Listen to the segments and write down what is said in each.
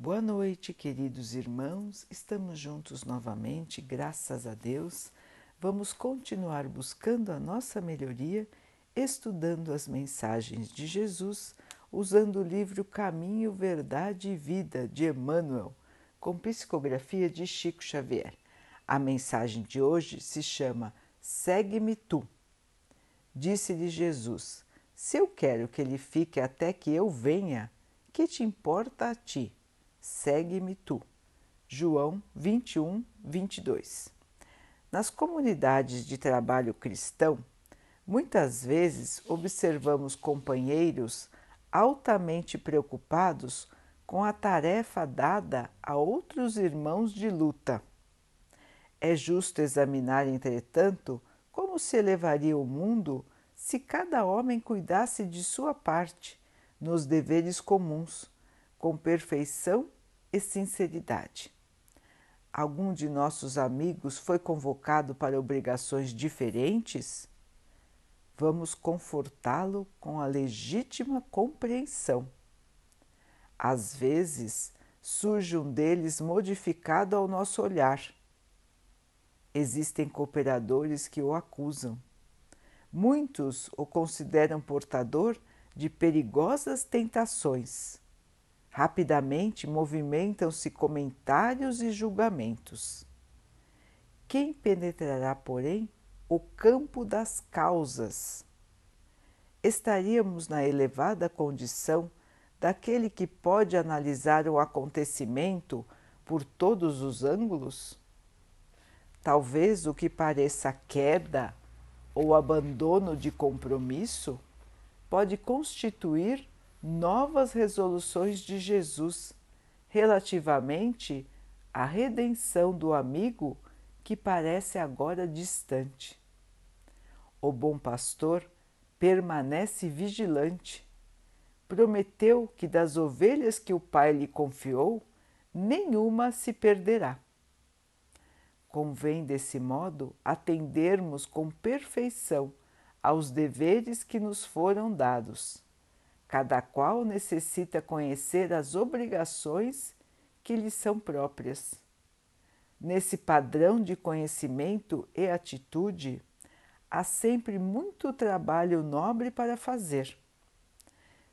Boa noite, queridos irmãos. Estamos juntos novamente, graças a Deus. Vamos continuar buscando a nossa melhoria, estudando as mensagens de Jesus, usando o livro Caminho, Verdade e Vida de Emmanuel, com psicografia de Chico Xavier. A mensagem de hoje se chama Segue-me tu. Disse-lhe Jesus: Se eu quero que ele fique até que eu venha, que te importa a ti? Segue-me tu. João 21, 22. Nas comunidades de trabalho cristão, muitas vezes observamos companheiros altamente preocupados com a tarefa dada a outros irmãos de luta. É justo examinar, entretanto, como se elevaria o mundo se cada homem cuidasse de sua parte nos deveres comuns, com perfeição e sinceridade. Algum de nossos amigos foi convocado para obrigações diferentes? Vamos confortá-lo com a legítima compreensão. Às vezes surge um deles modificado ao nosso olhar. Existem cooperadores que o acusam. Muitos o consideram portador de perigosas tentações. Rapidamente movimentam-se comentários e julgamentos. Quem penetrará, porém, o campo das causas? Estaríamos na elevada condição daquele que pode analisar o acontecimento por todos os ângulos? Talvez o que pareça queda ou abandono de compromisso pode constituir novas resoluções de Jesus relativamente à redenção do amigo que parece agora distante. O bom pastor permanece vigilante. Prometeu que das ovelhas que o Pai lhe confiou, nenhuma se perderá. Convém, desse modo, atendermos com perfeição aos deveres que nos foram dados. Cada qual necessita conhecer as obrigações que lhe são próprias. Nesse padrão de conhecimento e atitude, há sempre muito trabalho nobre para fazer.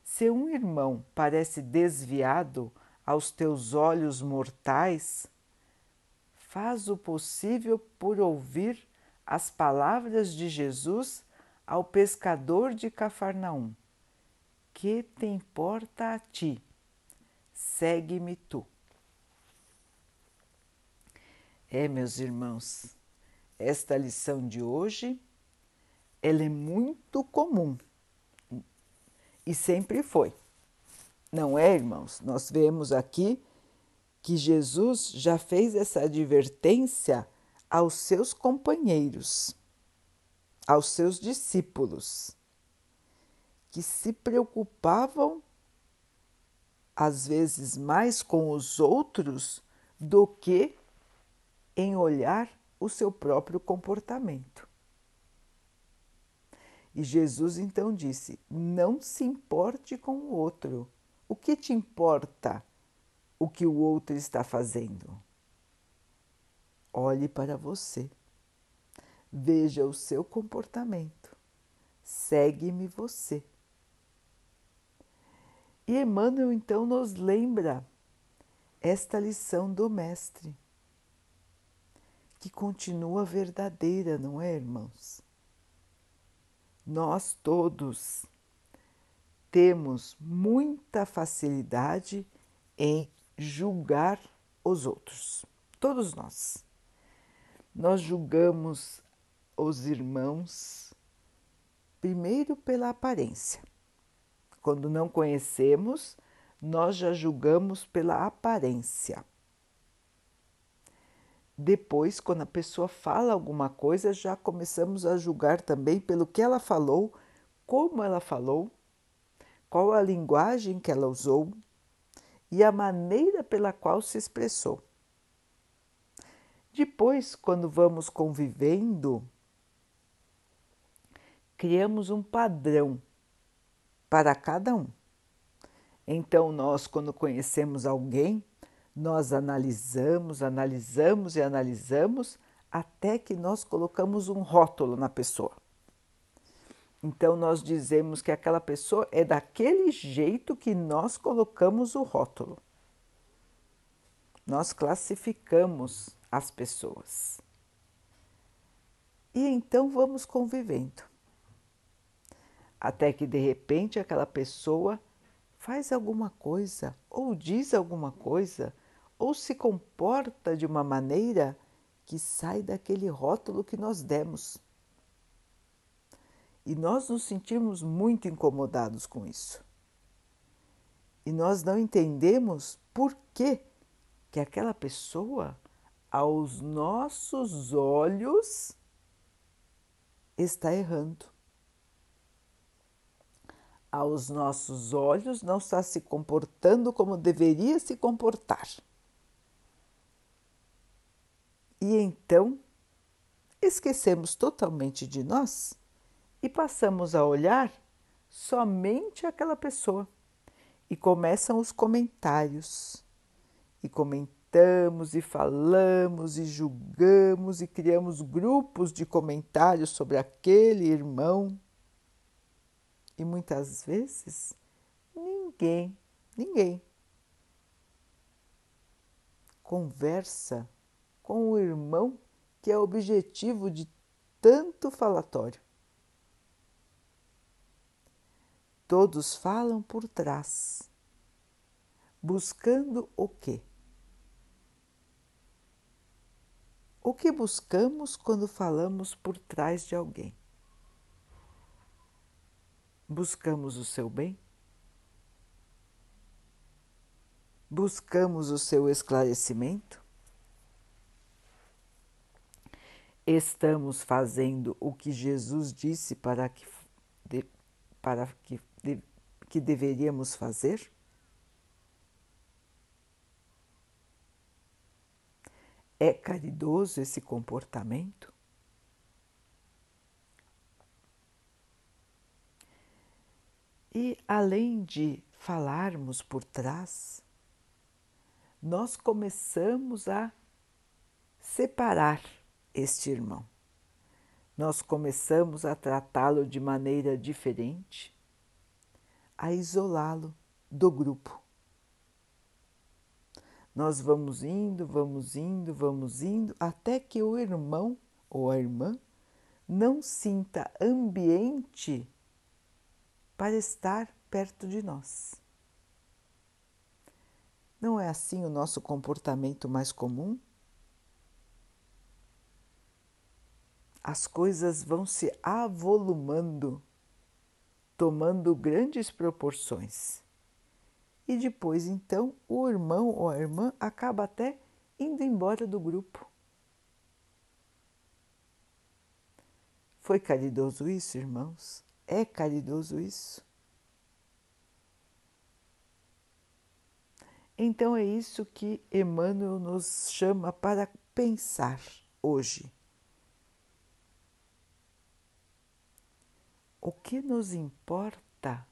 Se um irmão parece desviado aos teus olhos mortais, faz o possível por ouvir as palavras de Jesus ao pescador de Cafarnaum: Que te importa a ti? Segue-me tu. É, meus irmãos, esta lição de hoje ela é muito comum e sempre foi. Não é, irmãos? Nós vemos aqui que Jesus já fez essa advertência aos seus companheiros aos seus discípulos, que se preocupavam às vezes mais com os outros do que em olhar o seu próprio comportamento. E Jesus então disse: Não se importe com o outro. O que te importa o que o outro está fazendo? Olhe para você. Veja o seu comportamento. Segue-me você. E Emmanuel então nos lembra esta lição do Mestre, que continua verdadeira, não é, irmãos? Nós todos temos muita facilidade em julgar os outros, todos nós. Nós julgamos os irmãos primeiro pela aparência. Quando não conhecemos, nós já julgamos pela aparência. Depois, quando a pessoa fala alguma coisa, já começamos a julgar também pelo que ela falou, como ela falou, qual a linguagem que ela usou e a maneira pela qual se expressou. Depois, quando vamos convivendo, criamos um padrão para cada um. Então, nós, quando conhecemos alguém, Nós analisamos, analisamos e analisamos até que nós colocamos um rótulo na pessoa. Então, nós dizemos que aquela pessoa é daquele jeito que nós colocamos o rótulo. Nós classificamos as pessoas. E então vamos convivendo. Até que de repente aquela pessoa faz alguma coisa, ou diz alguma coisa, ou se comporta de uma maneira que sai daquele rótulo que nós demos. E nós nos sentimos muito incomodados com isso. E nós não entendemos por que, que aquela pessoa, aos nossos olhos, está errando. Aos nossos olhos, não está se comportando como deveria se comportar. E então esquecemos totalmente de nós e passamos a olhar somente aquela pessoa. E começam os comentários. E comentamos e falamos e julgamos e criamos grupos de comentários sobre aquele irmão. E muitas vezes ninguém, ninguém conversa com o irmão que é objetivo de tanto falatório. Todos falam por trás, buscando o quê? O que buscamos quando falamos por trás de alguém? Buscamos o seu bem? Buscamos o seu esclarecimento? Estamos fazendo o que Jesus disse para que, para que de, que deveríamos fazer? É caridoso esse comportamento? E além de falarmos por trás, nós começamos a separar este irmão. Nós começamos a tratá-lo de maneira diferente, a isolá-lo do grupo. Nós vamos indo, vamos indo, vamos indo, até que o irmão ou a irmã não sinta ambiente para estar perto de nós. Não é assim o nosso comportamento mais comum? As coisas vão se avolumando tomando grandes proporções. E depois, então, o irmão ou a irmã acaba até indo embora do grupo. Foi caridoso isso, irmãos? É caridoso isso? Então é isso que Emmanuel nos chama para pensar hoje. o que nos importa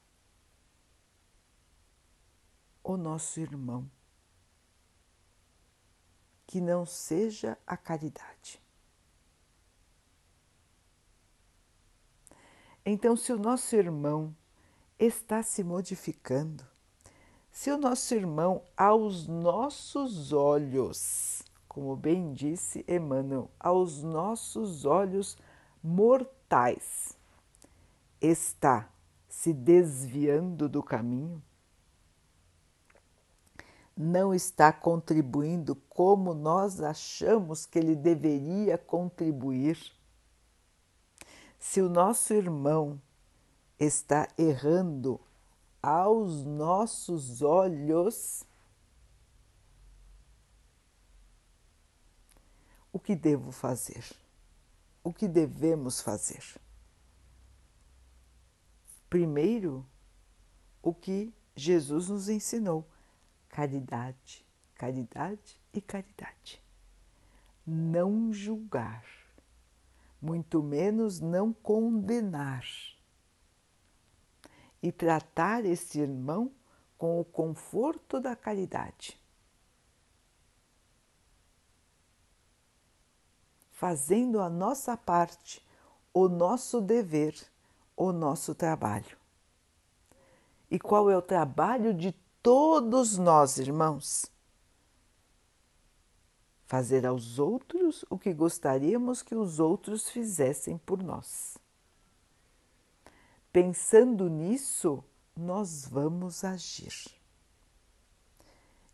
o nosso irmão, que não seja a caridade. Então, se o nosso irmão está se modificando, se o nosso irmão, aos nossos olhos, como bem disse Emmanuel, aos nossos olhos mortais, está se desviando do caminho? Não está contribuindo como nós achamos que ele deveria contribuir? Se o nosso irmão está errando aos nossos olhos, o que devo fazer? O que devemos fazer? primeiro o que Jesus nos ensinou: caridade, caridade e caridade. Não julgar, muito menos não condenar. E tratar este irmão com o conforto da caridade. Fazendo a nossa parte, o nosso dever, o nosso trabalho. E qual é o trabalho de todos nós, irmãos? Fazer aos outros o que gostaríamos que os outros fizessem por nós. Pensando nisso, nós vamos agir.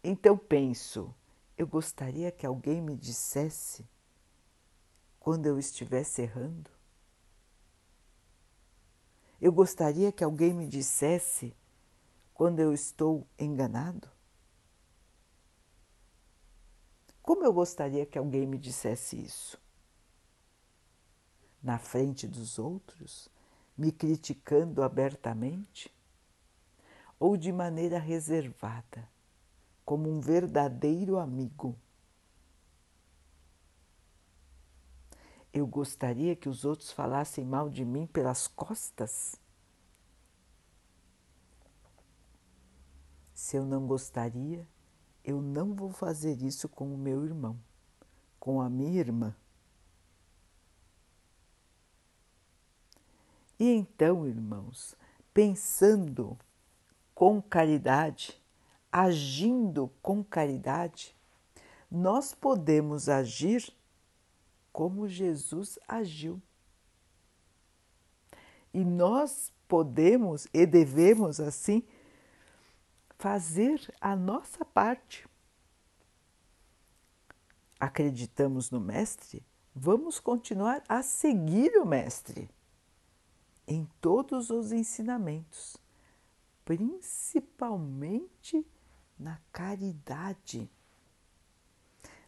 Então penso, eu gostaria que alguém me dissesse quando eu estivesse errando. Eu gostaria que alguém me dissesse quando eu estou enganado. Como eu gostaria que alguém me dissesse isso? Na frente dos outros, me criticando abertamente? Ou de maneira reservada? como um verdadeiro amigo. Eu gostaria que os outros falassem mal de mim pelas costas? Se eu não gostaria, eu não vou fazer isso com o meu irmão, com a minha irmã. E então, irmãos, pensando com caridade, agindo com caridade, nós podemos agir como Jesus agiu. E nós podemos e devemos, assim, fazer a nossa parte. Acreditamos no Mestre? Vamos continuar a seguir o Mestre em todos os ensinamentos, principalmente na caridade.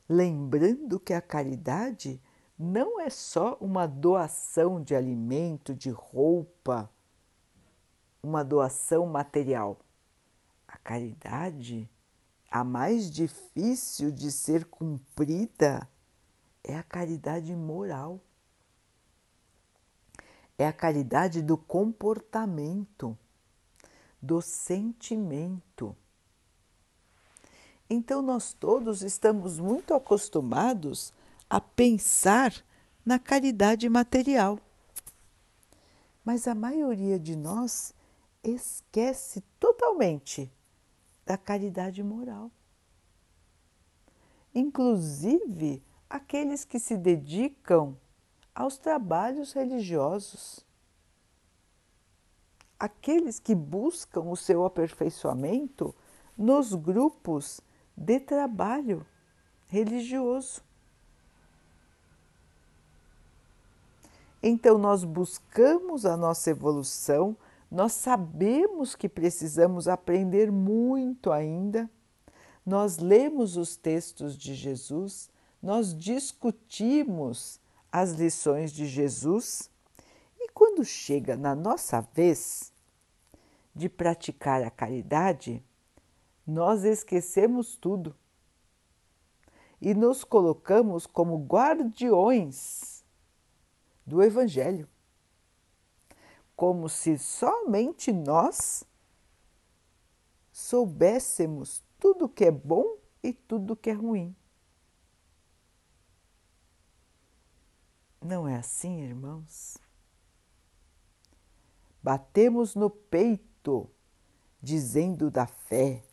Lembrando que a caridade não é só uma doação de alimento, de roupa, uma doação material. A caridade, a mais difícil de ser cumprida, é a caridade moral. É a caridade do comportamento, do sentimento. Então, nós todos estamos muito acostumados a pensar na caridade material. Mas a maioria de nós esquece totalmente da caridade moral. Inclusive aqueles que se dedicam aos trabalhos religiosos, aqueles que buscam o seu aperfeiçoamento nos grupos de trabalho religioso. Então, nós buscamos a nossa evolução, nós sabemos que precisamos aprender muito ainda, nós lemos os textos de Jesus, nós discutimos as lições de Jesus e quando chega na nossa vez de praticar a caridade, nós esquecemos tudo. E nos colocamos como guardiões do Evangelho, como se somente nós soubéssemos tudo que é bom e tudo que é ruim. Não é assim, irmãos? Batemos no peito dizendo da fé,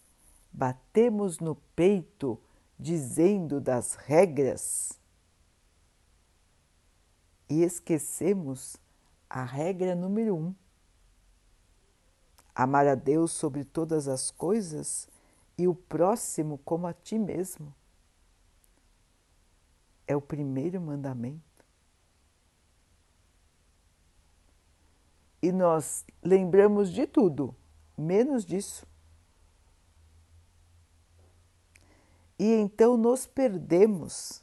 batemos no peito dizendo das regras e esquecemos a regra número um: amar a Deus sobre todas as coisas e o próximo como a ti mesmo. É o primeiro mandamento. E nós lembramos de tudo, menos disso. E então nos perdemos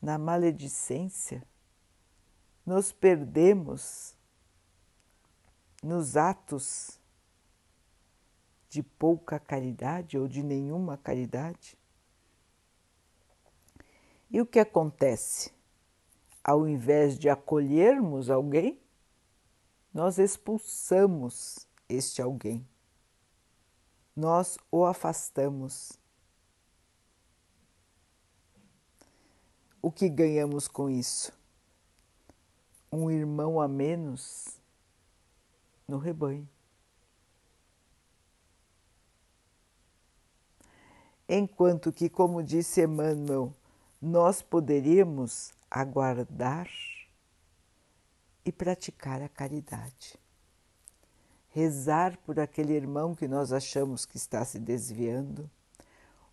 na maledicência, nos perdemos nos atos de pouca caridade ou de nenhuma caridade. E o que acontece? Ao invés de acolhermos alguém, nós expulsamos este alguém. Nós o afastamos o que ganhamos com isso? Um irmão a menos no rebanho. Enquanto que, como disse Emmanuel, nós poderíamos aguardar e praticar a caridade. Rezar por aquele irmão que nós achamos que está se desviando,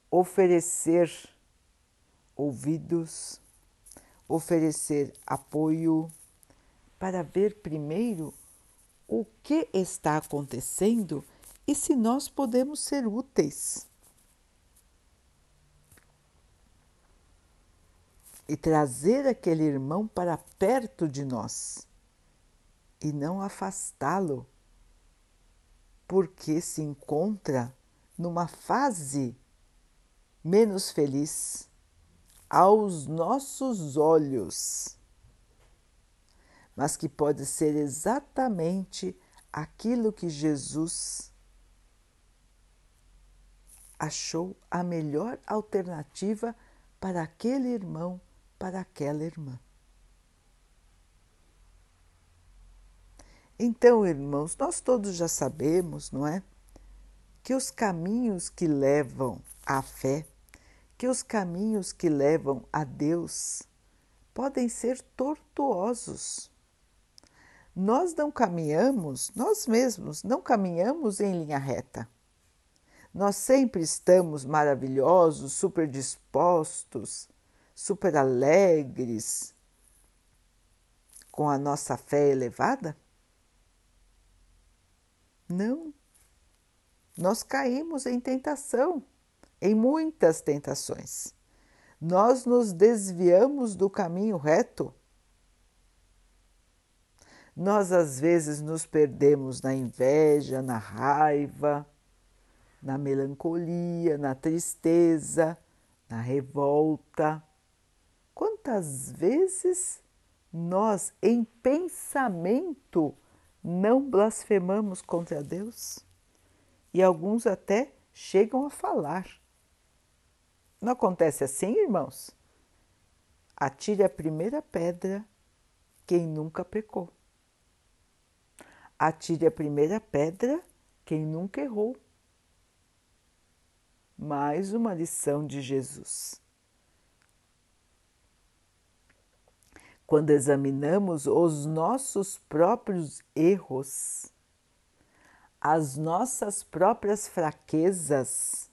oferecer ouvidos, oferecer apoio para ver primeiro o que está acontecendo e se nós podemos ser úteis. E trazer aquele irmão para perto de nós e não afastá-lo, porque se encontra numa fase menos feliz aos nossos olhos mas que pode ser exatamente aquilo que Jesus achou a melhor alternativa para aquele irmão, para aquela irmã. Então, irmãos, nós todos já sabemos, não é? Que os caminhos que levam à fé, que os caminhos que levam a Deus podem ser tortuosos nós não caminhamos, nós mesmos não caminhamos em linha reta. Nós sempre estamos maravilhosos, super dispostos, super alegres, com a nossa fé elevada? Não. Nós caímos em tentação, em muitas tentações. Nós nos desviamos do caminho reto nós às vezes nos perdemos na inveja, na raiva, na melancolia, na tristeza, na revolta. Quantas vezes nós, em pensamento, não blasfemamos contra Deus? E alguns até chegam a falar. Não acontece assim, irmãos? Atire a primeira pedra quem nunca pecou. Atire a primeira pedra quem nunca errou. Mais uma lição de Jesus. Quando examinamos os nossos próprios erros, as nossas próprias fraquezas,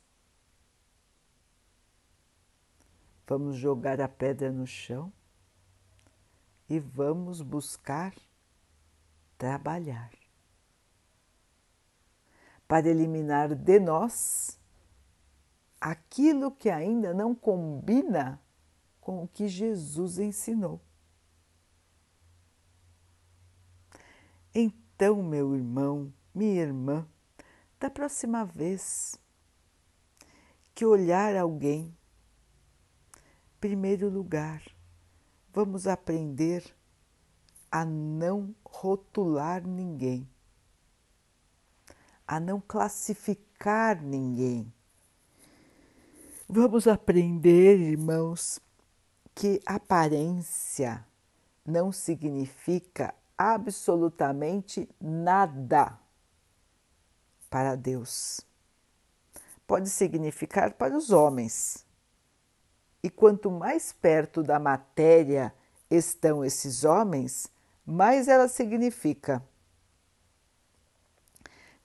vamos jogar a pedra no chão e vamos buscar trabalhar para eliminar de nós aquilo que ainda não combina com o que Jesus ensinou. Então, meu irmão, minha irmã, da próxima vez que olhar alguém, primeiro lugar, vamos aprender a não rotular ninguém, a não classificar ninguém. Vamos aprender, irmãos, que aparência não significa absolutamente nada para Deus. Pode significar para os homens. E quanto mais perto da matéria estão esses homens, mais ela significa.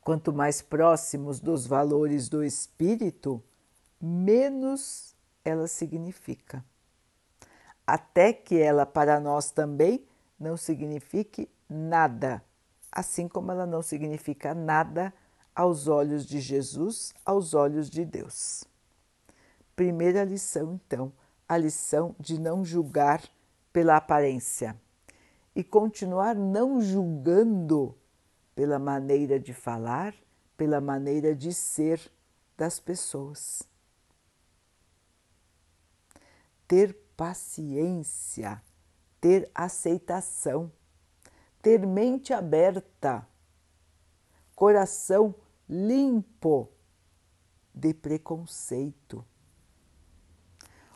Quanto mais próximos dos valores do espírito, menos ela significa. Até que ela para nós também não signifique nada, assim como ela não significa nada aos olhos de Jesus, aos olhos de Deus. Primeira lição, então, a lição de não julgar pela aparência e continuar não julgando pela maneira de falar, pela maneira de ser das pessoas. Ter paciência, ter aceitação, ter mente aberta, coração limpo de preconceito.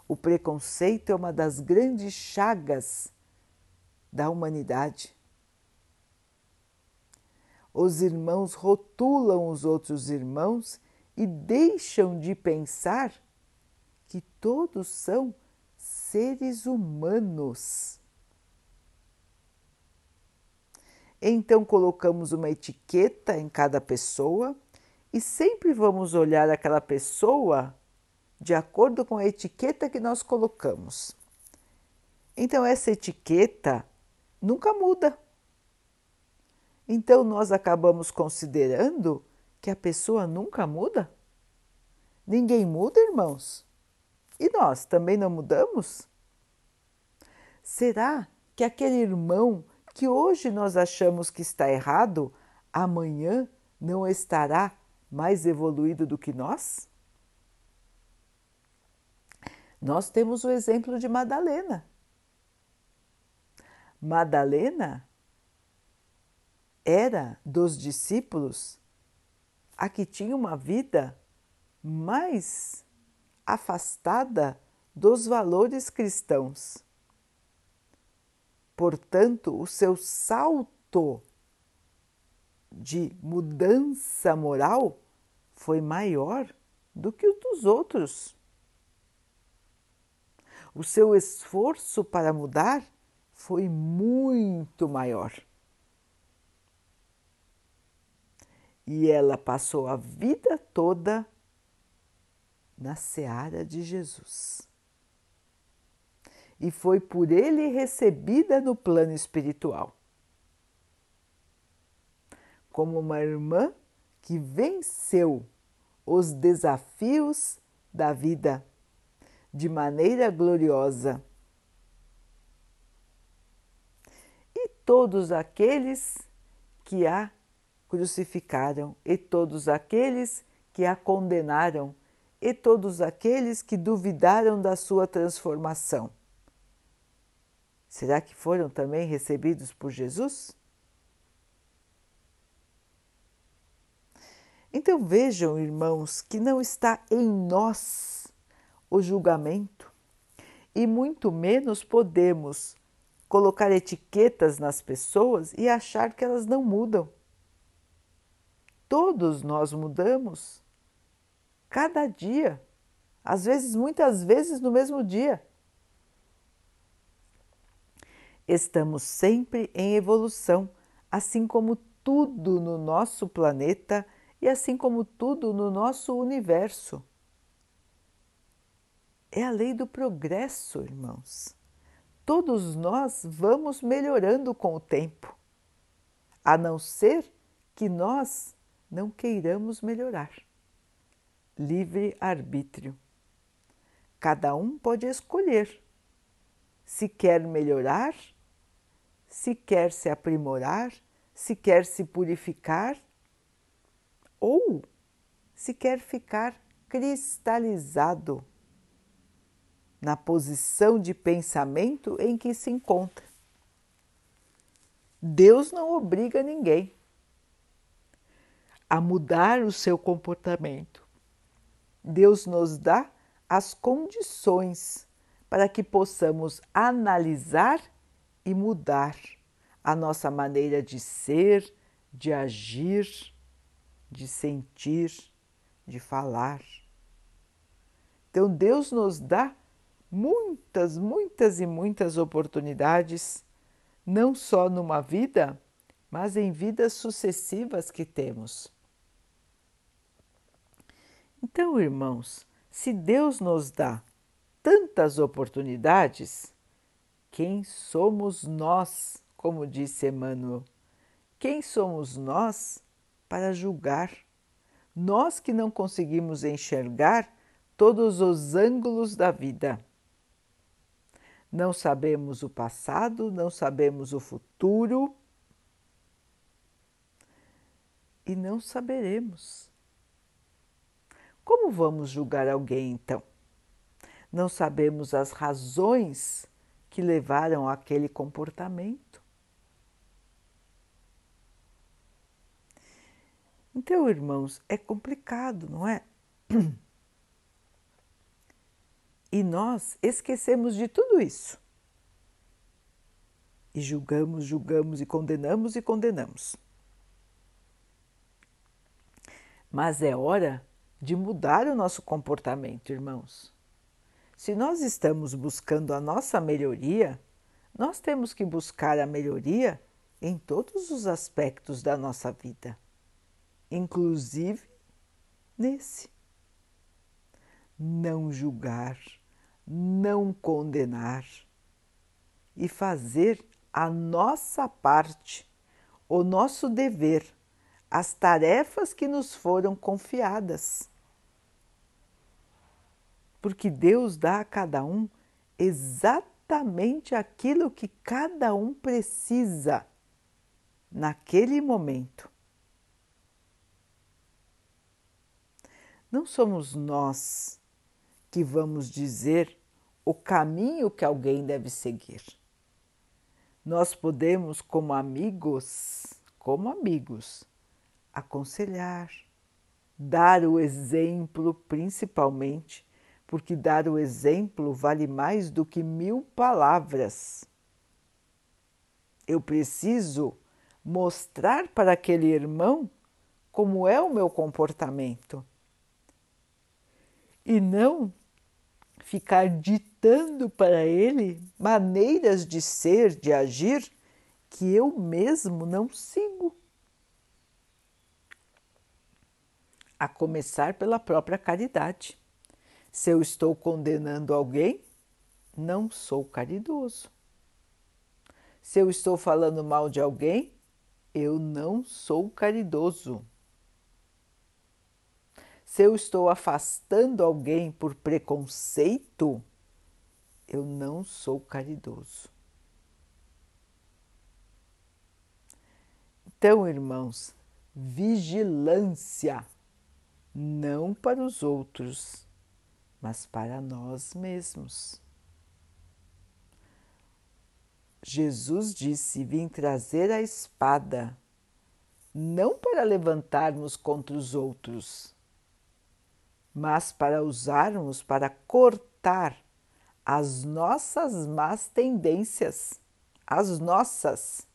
O preconceito é uma das grandes chagas da humanidade. Os irmãos rotulam os outros irmãos e deixam de pensar que todos são seres humanos. Então colocamos uma etiqueta em cada pessoa e sempre vamos olhar aquela pessoa de acordo com a etiqueta que nós colocamos. Então essa etiqueta nunca muda. Então nós acabamos considerando que a pessoa nunca muda? Ninguém muda, irmãos? E nós também não mudamos? Será que aquele irmão que hoje nós achamos que está errado, amanhã não estará mais evoluído do que nós? Nós temos o exemplo de Madalena. Madalena era dos discípulos a que tinha uma vida mais afastada dos valores cristãos. Portanto, o seu salto de mudança moral foi maior do que o dos outros. O seu esforço para mudar foi muito maior. E ela passou a vida toda na seara de Jesus e foi por ele recebida no plano espiritual. Como uma irmã que venceu os desafios da vida de maneira gloriosa. E todos aqueles que a crucificaram, e todos aqueles que a condenaram, e todos aqueles que duvidaram da sua transformação Será que foram também recebidos por Jesus? Então vejam, irmãos, que não está em nós o julgamento e muito menos podemos colocar etiquetas nas pessoas e achar que elas não mudam. Todos nós mudamos cada dia, às vezes, muitas vezes no mesmo dia. Estamos sempre em evolução, assim como tudo no nosso planeta e assim como tudo no nosso universo. É a lei do progresso, irmãos. Todos nós vamos melhorando com o tempo, a não ser que nós não queiramos melhorar. Livre arbítrio. Cada um pode escolher se quer melhorar se quer se aprimorar, se quer se purificar ou se quer ficar cristalizado na posição de pensamento em que se encontra. Deus não obriga ninguém a mudar o seu comportamento. Deus nos dá as condições para que possamos analisar e mudar a nossa maneira de ser, de agir, de sentir, de falar. Então, Deus nos dá muitas, muitas e muitas oportunidades, não só numa vida, mas em vidas sucessivas que temos. Então, irmãos, se Deus nos dá tantas oportunidades, quem somos nós, como disse Emmanuel? Quem somos nós para julgar? Nós que não conseguimos enxergar todos os ângulos da vida. Não sabemos o passado, não sabemos o futuro e não saberemos. Como vamos julgar alguém então? Não sabemos as razões que levaram àquele comportamento. Então, irmãos, é complicado, não é? E nós esquecemos de tudo isso. E julgamos, julgamos e condenamos e condenamos. Mas é hora de mudar o nosso comportamento, irmãos. Se nós estamos buscando a nossa melhoria, nós temos que buscar a melhoria em todos os aspectos da nossa vida, inclusive nesse. Não julgar, não condenar e fazer a nossa parte, o nosso dever, as tarefas que nos foram confiadas. Porque Deus dá a cada um exatamente aquilo que cada um precisa naquele momento. Não somos nós que vamos dizer o caminho que alguém deve seguir. Nós podemos, como amigos, como amigos, aconselhar, dar o exemplo, principalmente, porque dar o exemplo vale mais do que mil palavras. Eu preciso mostrar para aquele irmão como é o meu comportamento e não ficar ditando para ele maneiras de ser, de agir que eu mesmo não sigo. A começar pela própria caridade. Se eu estou condenando alguém, não sou caridoso. Se eu estou falando mal de alguém, eu não sou caridoso. Se eu estou afastando alguém por preconceito, eu não sou caridoso. Então, irmãos, vigilância, não para os outros, mas para nós mesmos. Jesus disse: Vim trazer a espada, não para levantarmos contra os outros, mas para usarmos para cortar as nossas más tendências, as nossas,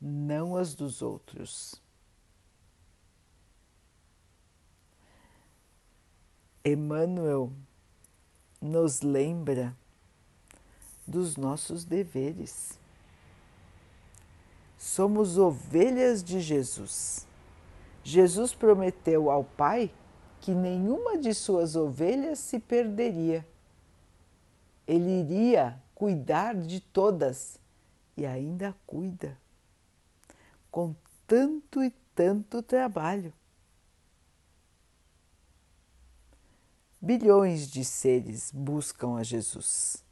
não as dos outros. Emmanuel nos lembra dos nossos deveres. Somos ovelhas de Jesus. Jesus prometeu ao Pai que nenhuma de suas ovelhas se perderia. Ele iria cuidar de todas e ainda cuida, com tanto e tanto trabalho. Bilhões de seres buscam a Jesus.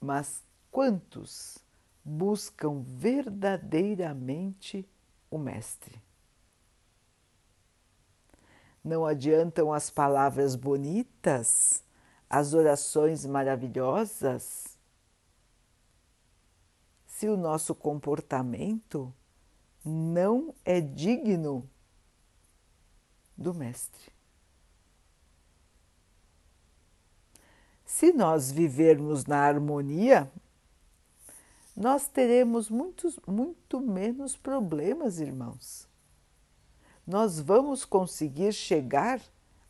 Mas quantos buscam verdadeiramente o Mestre? Não adiantam as palavras bonitas, as orações maravilhosas, se o nosso comportamento não é digno do Mestre. Se nós vivermos na harmonia, nós teremos muitos, muito menos problemas, irmãos. Nós vamos conseguir chegar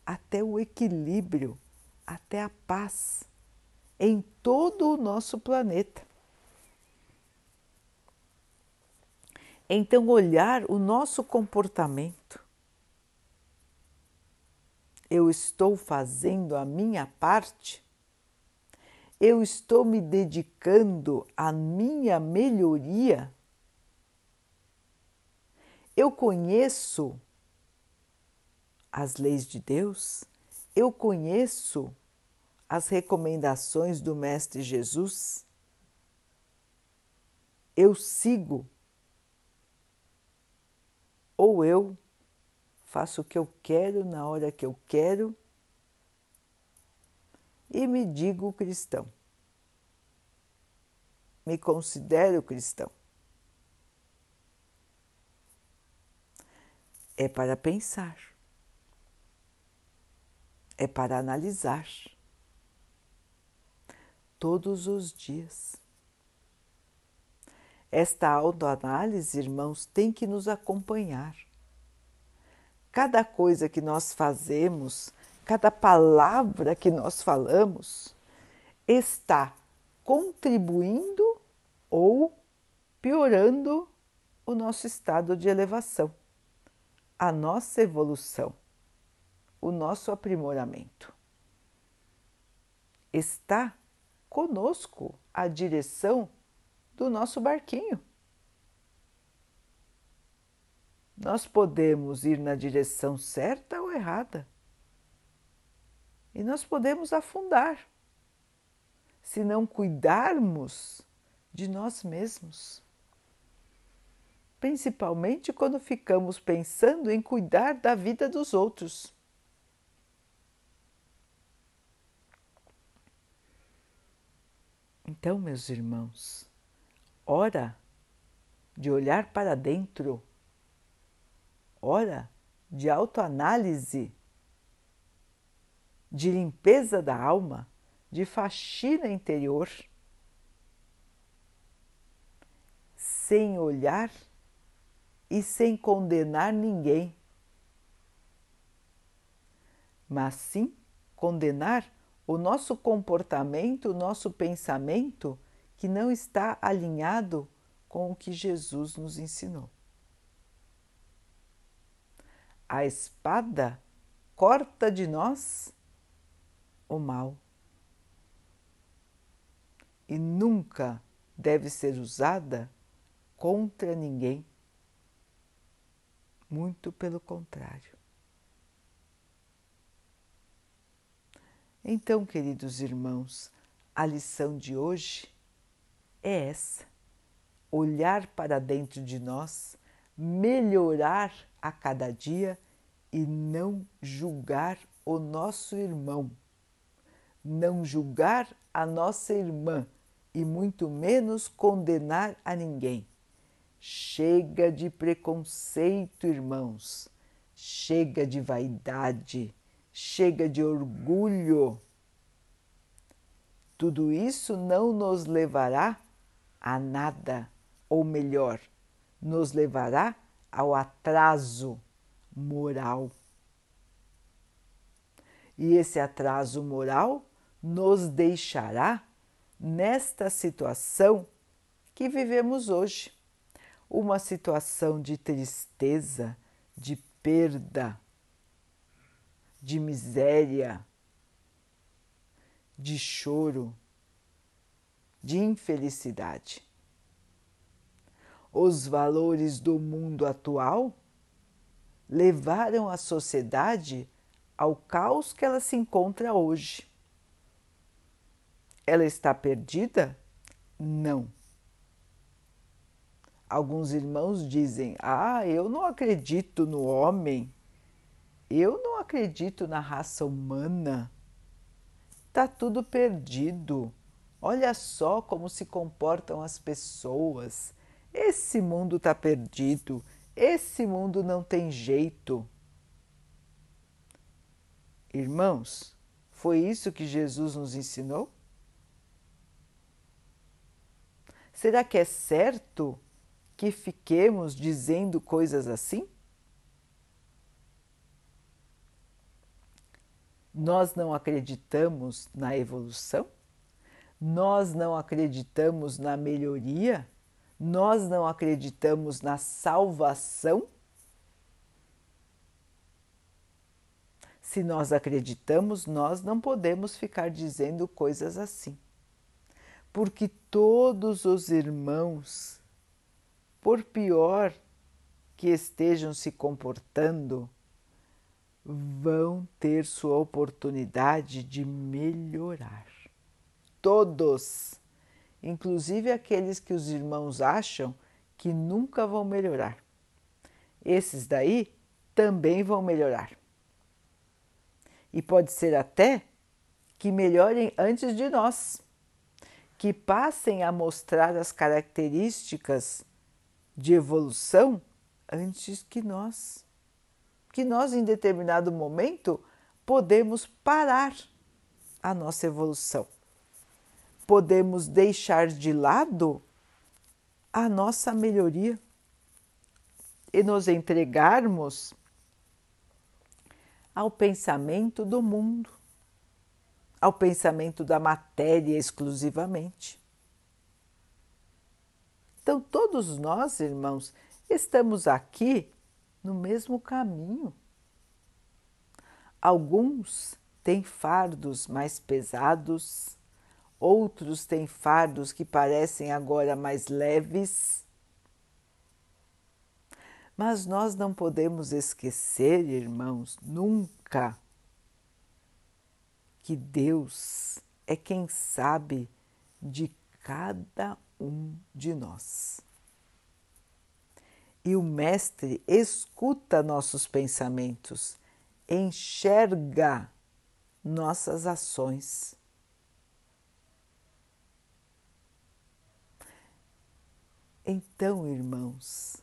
até o equilíbrio, até a paz em todo o nosso planeta. Então, olhar o nosso comportamento. Eu estou fazendo a minha parte? Eu estou me dedicando à minha melhoria? Eu conheço as leis de Deus? Eu conheço as recomendações do Mestre Jesus? Eu sigo? Ou eu faço o que eu quero na hora que eu quero e me digo cristão. Me considero cristão. É para pensar. é para analisar todos os dias. Esta autoanálise, irmãos, tem que nos acompanhar. Cada coisa que nós fazemos, cada palavra que nós falamos, está contribuindo ou piorando o nosso estado de elevação, a nossa evolução, o nosso aprimoramento. Está conosco a direção do nosso barquinho. Nós podemos ir na direção certa ou errada. E nós podemos afundar se não cuidarmos de nós mesmos. Principalmente quando ficamos pensando em cuidar da vida dos outros. Então, meus irmãos, hora de olhar para dentro, hora de autoanálise, de limpeza da alma, de faxina interior, sem olhar e sem condenar ninguém, mas sim condenar o nosso comportamento, o nosso pensamento que não está alinhado com o que Jesus nos ensinou. A espada corta de nós o mal e nunca deve ser usada contra ninguém. Muito pelo contrário. Então, queridos irmãos, a lição de hoje é essa: olhar para dentro de nós, melhorar a cada dia e não julgar o nosso irmão, não julgar a nossa irmã e muito menos condenar a ninguém. Chega de preconceito, irmãos, chega de vaidade, chega de orgulho. Tudo isso não nos levará a nada, ou melhor, nos levará ao atraso moral. E esse atraso moral nos deixará nesta situação que vivemos hoje uma situação de tristeza, de perda, de miséria, de choro de infelicidade. Os valores do mundo atual levaram a sociedade ao caos que ela se encontra hoje. Ela está perdida? Não. Alguns irmãos dizem: Ah, eu não acredito no homem, eu não acredito na raça humana, está tudo perdido Olha só como se comportam as pessoas. Esse mundo está perdido, esse mundo não tem jeito. Irmãos, foi isso que Jesus nos ensinou? Será que é certo que fiquemos dizendo coisas assim? Nós não acreditamos na evolução? nós não acreditamos na melhoria, nós não acreditamos na salvação? Se nós acreditamos, nós não podemos ficar dizendo coisas assim. Porque todos os irmãos, por pior que estejam se comportando, vão ter sua oportunidade de melhorar todos, inclusive aqueles que os irmãos acham que nunca vão melhorar. Esses daí também vão melhorar. E pode ser até que melhorem antes de nós, que passem a mostrar as características de evolução antes que nós. Que nós, em determinado momento, podemos parar a nossa evolução. Podemos deixar de lado a nossa melhoria e nos entregarmos ao pensamento do mundo, ao pensamento da matéria exclusivamente. Então, todos nós, irmãos, estamos aqui no mesmo caminho. Alguns têm fardos mais pesados, outros têm fardos que parecem agora mais leves. Mas nós não podemos esquecer, irmãos, nunca, que Deus é quem sabe de cada um de nós. E o Mestre escuta nossos pensamentos, enxerga nossas ações. Então, irmãos,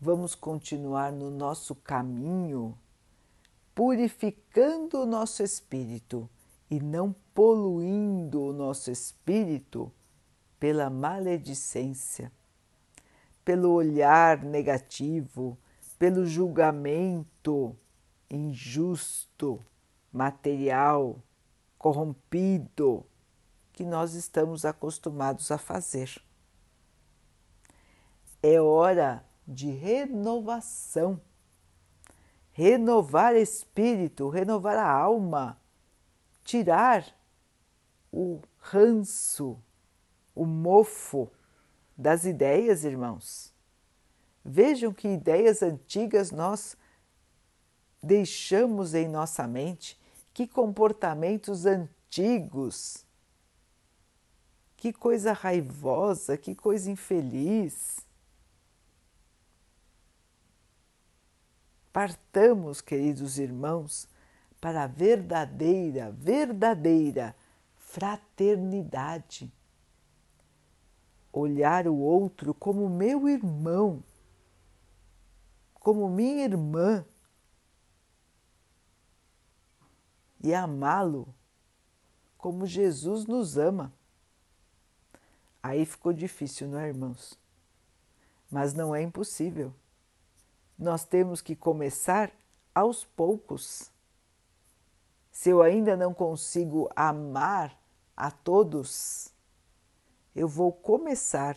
vamos continuar no nosso caminho, purificando o nosso espírito e não poluindo o nosso espírito pela maledicência, pelo olhar negativo, pelo julgamento injusto, material, corrompido que nós estamos acostumados a fazer. É hora de renovação. Renovar espírito, renovar a alma, tirar o ranço, o mofo das ideias, irmãos. Vejam que ideias antigas nós deixamos em nossa mente, que comportamentos antigos, que coisa raivosa, que coisa infeliz. Partamos, queridos irmãos, para a verdadeira, verdadeira fraternidade. Olhar o outro como meu irmão, como minha irmã e amá-lo como Jesus nos ama. Aí ficou difícil, não é, irmãos? Mas não é impossível nós temos que começar aos poucos. Se eu ainda não consigo amar a todos, eu vou começar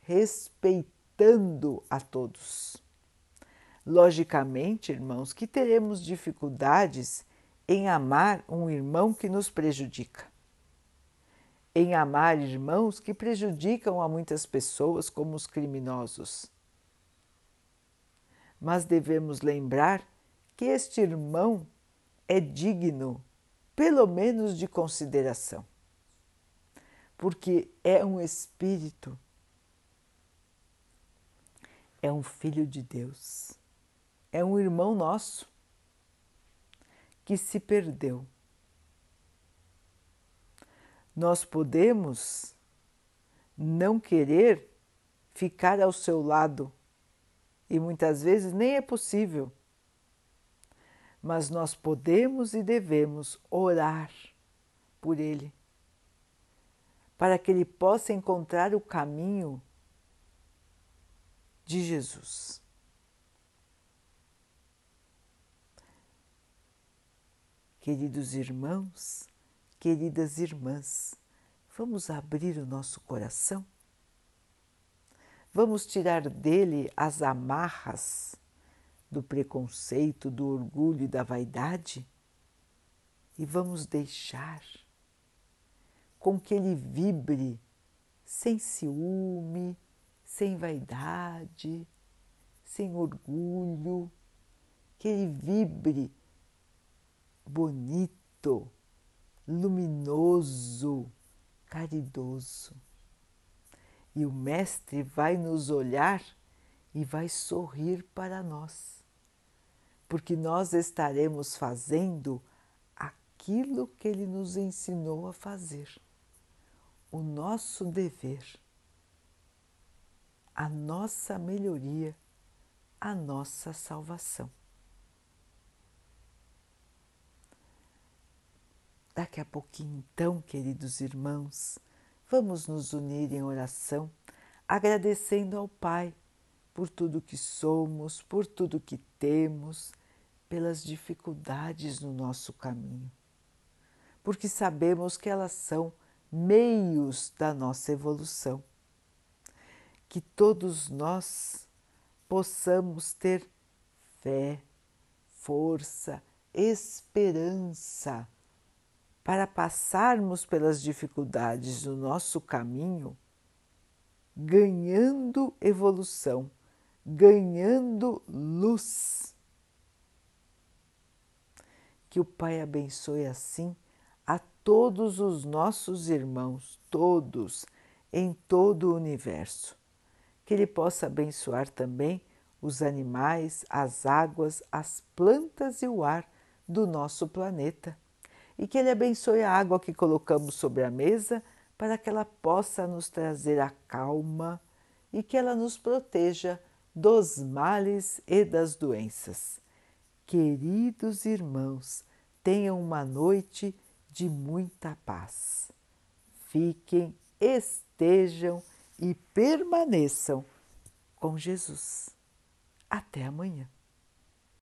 respeitando a todos. Logicamente, irmãos, que teremos dificuldades em amar um irmão que nos prejudica, em amar irmãos que prejudicam a muitas pessoas, como os criminosos mas devemos lembrar que este irmão é digno, pelo menos, de consideração, porque é um espírito, é um filho de Deus, é um irmão nosso que se perdeu. Nós podemos não querer ficar ao seu lado e muitas vezes nem é possível. Mas nós podemos e devemos orar por ele, para que ele possa encontrar o caminho de Jesus. Queridos irmãos, queridas irmãs, vamos abrir o nosso coração Vamos tirar dele as amarras do preconceito, do orgulho e da vaidade? E vamos deixar com que ele vibre sem ciúme, sem vaidade, sem orgulho, que ele vibre bonito, luminoso, caridoso e o Mestre vai nos olhar e vai sorrir para nós, porque nós estaremos fazendo aquilo que Ele nos ensinou a fazer, o nosso dever, a nossa melhoria, a nossa salvação. Daqui a pouquinho, então, queridos irmãos, vamos nos unir em oração, agradecendo ao Pai por tudo que somos, por tudo que temos, pelas dificuldades no nosso caminho, porque sabemos que elas são meios da nossa evolução. Que todos nós possamos ter fé, força, esperança para passarmos pelas dificuldades do nosso caminho, ganhando evolução, ganhando luz. Que o Pai abençoe assim a todos os nossos irmãos, todos, em todo o universo. Que Ele possa abençoar também os animais, as águas, as plantas e o ar do nosso planeta e que Ele abençoe a água que colocamos sobre a mesa para que ela possa nos trazer a calma e que ela nos proteja dos males e das doenças. Queridos irmãos, tenham uma noite de muita paz. Fiquem, estejam e permaneçam com Jesus. Até amanhã.